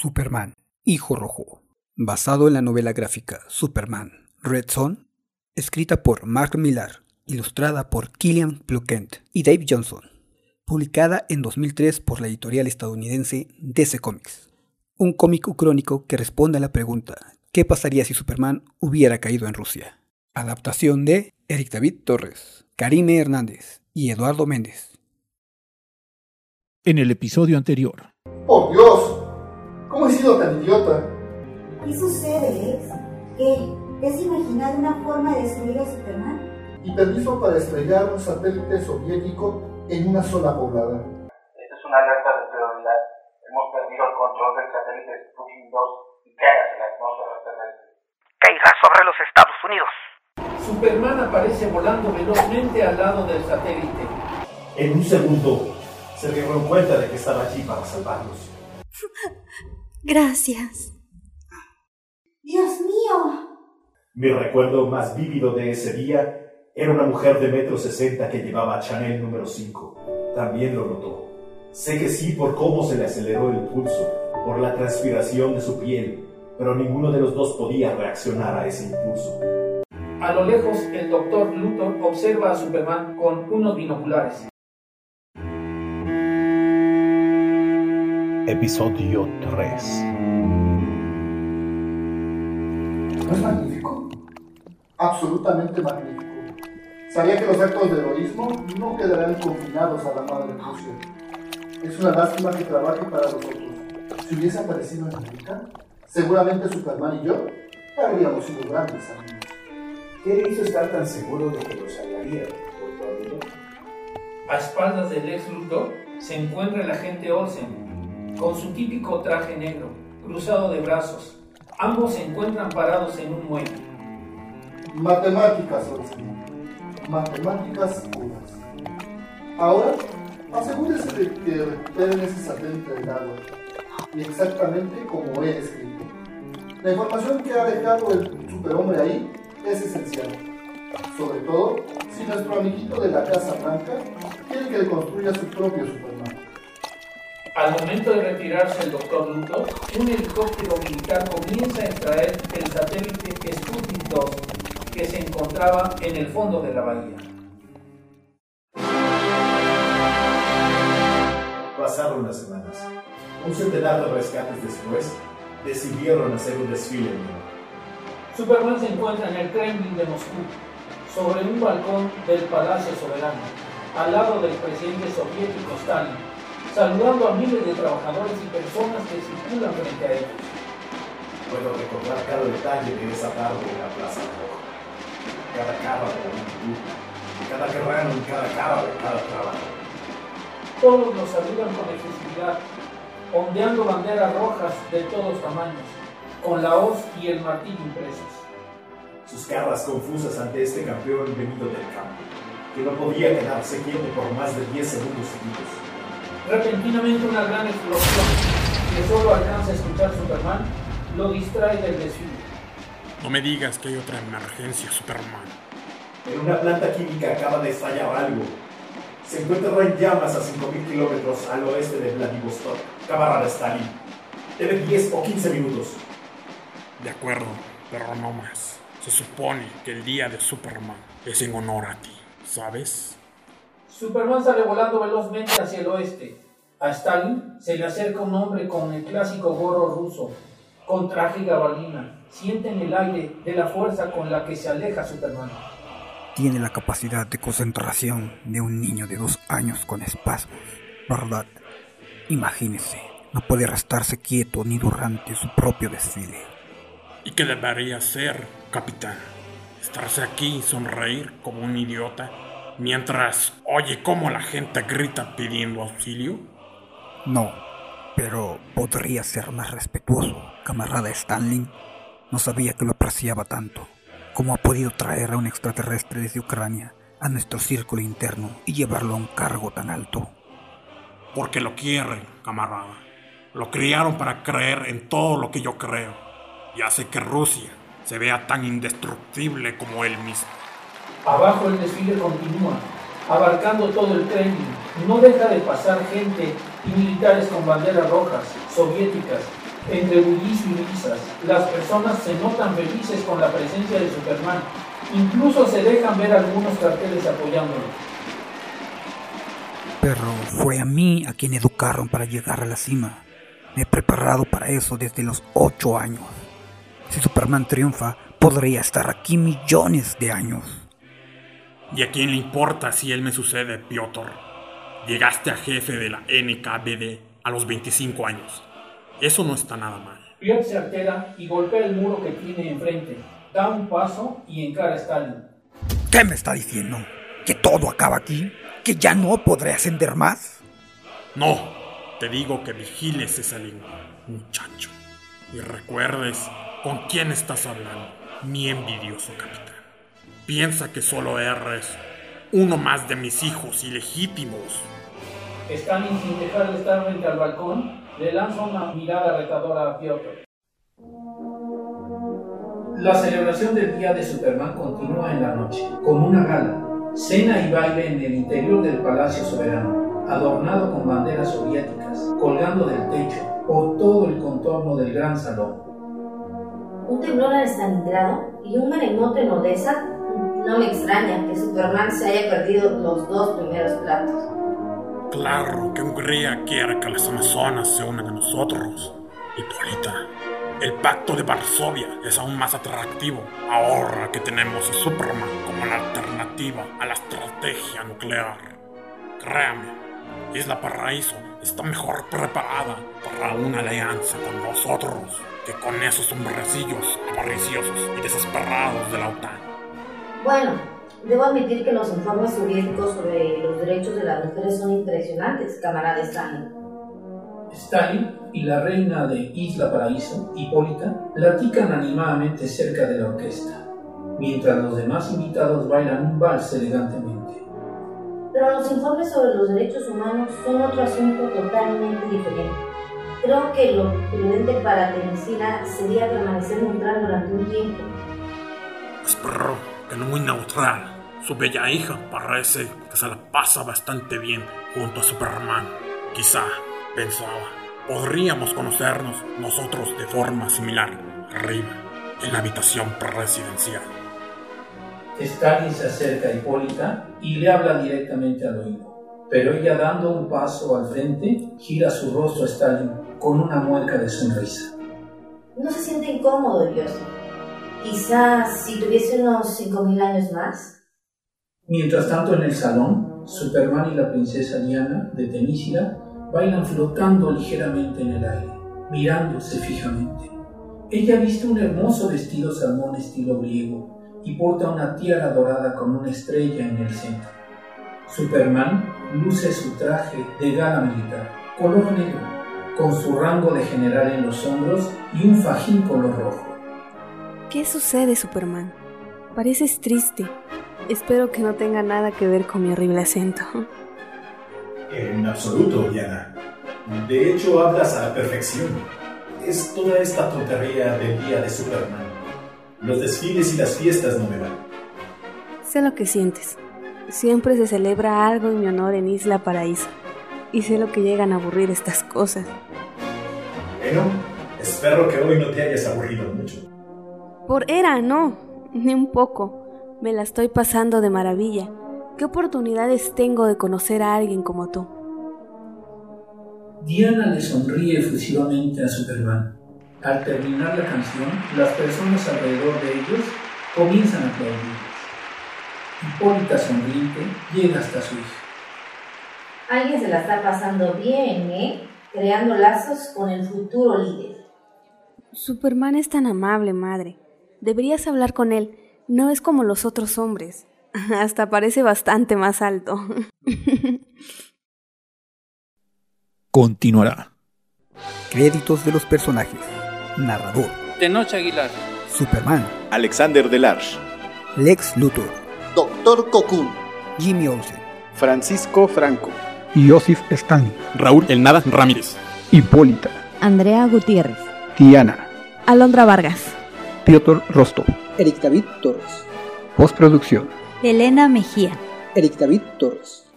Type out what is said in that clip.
Superman, Hijo Rojo, basado en la novela gráfica Superman, Red Son, escrita por Mark Millar, ilustrada por Killian Plunkett y Dave Johnson, publicada en 2003 por la editorial estadounidense DC Comics. Un cómic crónico que responde a la pregunta ¿qué pasaría si Superman hubiera caído en Rusia? Adaptación de Eric David Torres, Karime Hernández y Eduardo Méndez. En el episodio anterior. ¡Oh Dios! ¿Cómo he sido tan idiota? ¿Qué sucede, Lex? ¿Qué? ¿Es imaginar una forma de destruir a Superman? Y permiso para estrellar un satélite soviético en una sola poblada. Esta es una alerta de prioridad. Hemos perdido el control del satélite Sputnik 2 y cae hacia la atmósfera terrestre. Caerá sobre los Estados Unidos. Superman aparece volando velozmente al lado del satélite. En un segundo, se dieron cuenta de que estaba allí para salvarlos. Gracias. Dios mío. Mi recuerdo más vívido de ese día era una mujer de metro sesenta que llevaba Chanel número 5. También lo notó. Sé que sí por cómo se le aceleró el pulso, por la transpiración de su piel, pero ninguno de los dos podía reaccionar a ese impulso. A lo lejos, el doctor Luthor observa a Superman con unos binoculares. Episodio 3. ¿No es magnífico? Absolutamente magnífico. Sabía que los actos de heroísmo no quedarán confinados a la madre Rusia. Es una lástima que trabaje para nosotros. Si hubiese aparecido en América, seguramente Superman y yo habríamos sido grandes amigos. ¿Qué le hizo estar tan seguro de que lo salvaría? A espaldas del ex Luthor se encuentra el agente Olsen, con su típico traje negro, cruzado de brazos. Ambos se encuentran parados en un muelle. Matemáticas, Olsen. Matemáticas puras. Ahora, asegúrese de que recuperen ese satélite del agua. Y exactamente como he escrito. La información que ha dejado el superhombre ahí es esencial. Sobre todo si nuestro amiguito de la Casa Blanca quiere que le construya su propio Superman. Al momento de retirarse el doctor Luthor, un helicóptero militar comienza a extraer el satélite Sputnik 2 que se encontraba en el fondo de la bahía. Pasaron las semanas. Un centenar de rescates después, decidieron hacer un desfile nuevo. Superman se encuentra en el Kremlin de Moscú, sobre un balcón del Palacio Soberano, al lado del presidente soviético Stalin, saludando a miles de trabajadores y personas que circulan frente a ellos. Puedo recordar cada detalle de esa tarde en la Plaza Roja. Cada cara de la multitud, cada guerrero en cada cara de cada trabajo. Todos los saludan con efusividad, ondeando banderas rojas de todos tamaños, con la hoz y el martillo impresos. Sus caras confusas ante este campeón venido del campo, que no podía quedarse quieto por más de 10 segundos seguidos. Repentinamente una gran explosión, que solo alcanza a escuchar Superman, lo distrae del desfile. No me digas que hay otra emergencia, Superman. En una planta química acaba de estallar algo. Se encuentra en llamas a 5.000 kilómetros al oeste de Vladivostok, camarada Stalin. Debe 10 o 15 minutos. De acuerdo, pero no más. Se supone que el día de Superman es en honor a ti, ¿sabes? Superman sale volando velozmente hacia el oeste. A Stalin se le acerca un hombre con el clásico gorro ruso, con traje y gabardina. Sienten el aire de la fuerza con la que se aleja Superman. Tiene la capacidad de concentración de un niño de dos años con espasmos, ¿verdad? Imagínese, no puede restarse quieto ni durante su propio desfile. ¿Y qué debería hacer, capitán? ¿Estarse aquí y sonreír como un idiota mientras oye cómo la gente grita pidiendo auxilio? No, pero podría ser más respetuoso, camarada Stanley. No sabía que lo apreciaba tanto. ¿Cómo ha podido traer a un extraterrestre desde Ucrania a nuestro círculo interno y llevarlo a un cargo tan alto? Porque lo quieren, camarada. Lo criaron para creer en todo lo que yo creo. Y hace que Rusia se vea tan indestructible como él mismo. Abajo el desfile continúa, abarcando todo el Kremlin. No deja de pasar gente y militares con banderas rojas, soviéticas, Entre bullicio y risas, las personas se notan felices con la presencia de Superman. Incluso se dejan ver algunos carteles apoyándolo. Pero fue a mí a quien educaron para llegar a la cima. Me he preparado para eso desde los 8 años. Si Superman triunfa, podría estar aquí millones de años. ¿Y a quién le importa si él me sucede, Piotr? Llegaste a jefe de la NKVD a los 25 años. Eso no está nada mal. Piotr se altera y golpea el muro que tiene enfrente. Da un paso y encara a Stalin. ¿Qué me está diciendo? ¿Que todo acaba aquí? ¿Que ya no podré ascender más? No, te digo que vigiles esa lengua, muchacho. Y recuerdes con quién estás hablando, mi envidioso capitán. Piensa que solo eres uno más de mis hijos ilegítimos. Stalin, sin dejar de estar frente al balcón, le lanza una mirada retadora a Piotr. La celebración del Día de Superman continúa en la noche, con una gala, cena y baile en el interior del Palacio Soberano, adornado con banderas soviéticas, colgando del techo por todo el contorno del gran salón. Un temblor en Stalingrado y un maremoto en Odessa. No me extraña que Superman se haya perdido los dos primeros platos. Claro que Hungría quiere que las Amazonas se unan a nosotros. Hipólita, el pacto de Varsovia es aún más atractivo ahora que tenemos a Superman como la alternativa a la estrategia nuclear. Créame, Isla Paraíso está mejor preparada para una alianza con nosotros que con esos hombrecillos avariciosos y desesperados de la OTAN. Bueno, debo admitir que los informes soviéticos sobre los derechos de las mujeres son impresionantes, camarada Stalin. Stalin y la reina de Isla Paraíso, Hipólita, platican animadamente cerca de la orquesta, mientras los demás invitados bailan un vals elegantemente. Pero los informes sobre los derechos humanos son otro asunto totalmente diferente. Creo que lo prudente para Teresina sería permanecer neutral durante un tiempo. Que no muy neutral. Su bella hija parece que se la pasa bastante bien junto a Superman. Quizá, pensaba, podríamos conocernos nosotros de forma similar arriba, en la habitación presidencial. Stalin se acerca a Hipólita y le habla directamente al oído. Pero ella dando un paso al frente, gira su rostro a Stalin con una mueca de sonrisa. ¿No se siente incómodo, Dios? Quizás si tuviese unos 5.000 años más. Mientras tanto en el salón, Superman y la princesa Diana de Temísira bailan flotando ligeramente en el aire, mirándose fijamente. Ella viste un hermoso vestido salmón estilo griego y porta una tiara dorada con una estrella en el centro. Superman luce su traje de gala militar, color negro, con su rango de general en los hombros y un fajín color rojo. ¿Qué sucede, Superman? Pareces triste. Espero que no tenga nada que ver con mi horrible acento. En absoluto, Diana. De hecho, hablas a la perfección. Es toda esta tontería del día de Superman. Los desfiles y las fiestas no me van. Sé lo que sientes. Siempre se celebra algo en mi honor en Isla Paraíso. Y sé lo que llegan a aburrir estas cosas. Bueno, espero que hoy no te hayas aburrido mucho. Por era, no, ni un poco. Me la estoy pasando de maravilla. ¿Qué oportunidades tengo de conocer a alguien como tú? Diana le sonríe efusivamente a Superman. Al terminar la canción, las personas alrededor de ellos comienzan a aplaudir. Hipólita sonriente llega hasta su hija. Alguien se la está pasando bien, ¿eh? Creando lazos con el futuro líder. Superman es tan amable, madre. Deberías hablar con él. No es como los otros hombres. Hasta parece bastante más alto. Continuará. Créditos de los personajes. Narrador. Tenoch Aguilar. Superman. Alexander Delarge. Lex Luthor. Doctor Cocoon. Jimmy Olsen. Francisco Franco. Joseph Stan. Raúl El Nada Ramírez. Hipólita. Andrea Gutiérrez. Diana. Alondra Vargas. Piotr Rostov. Eric David Torres. Postproducción. Elena Mejía. Eric David Torres.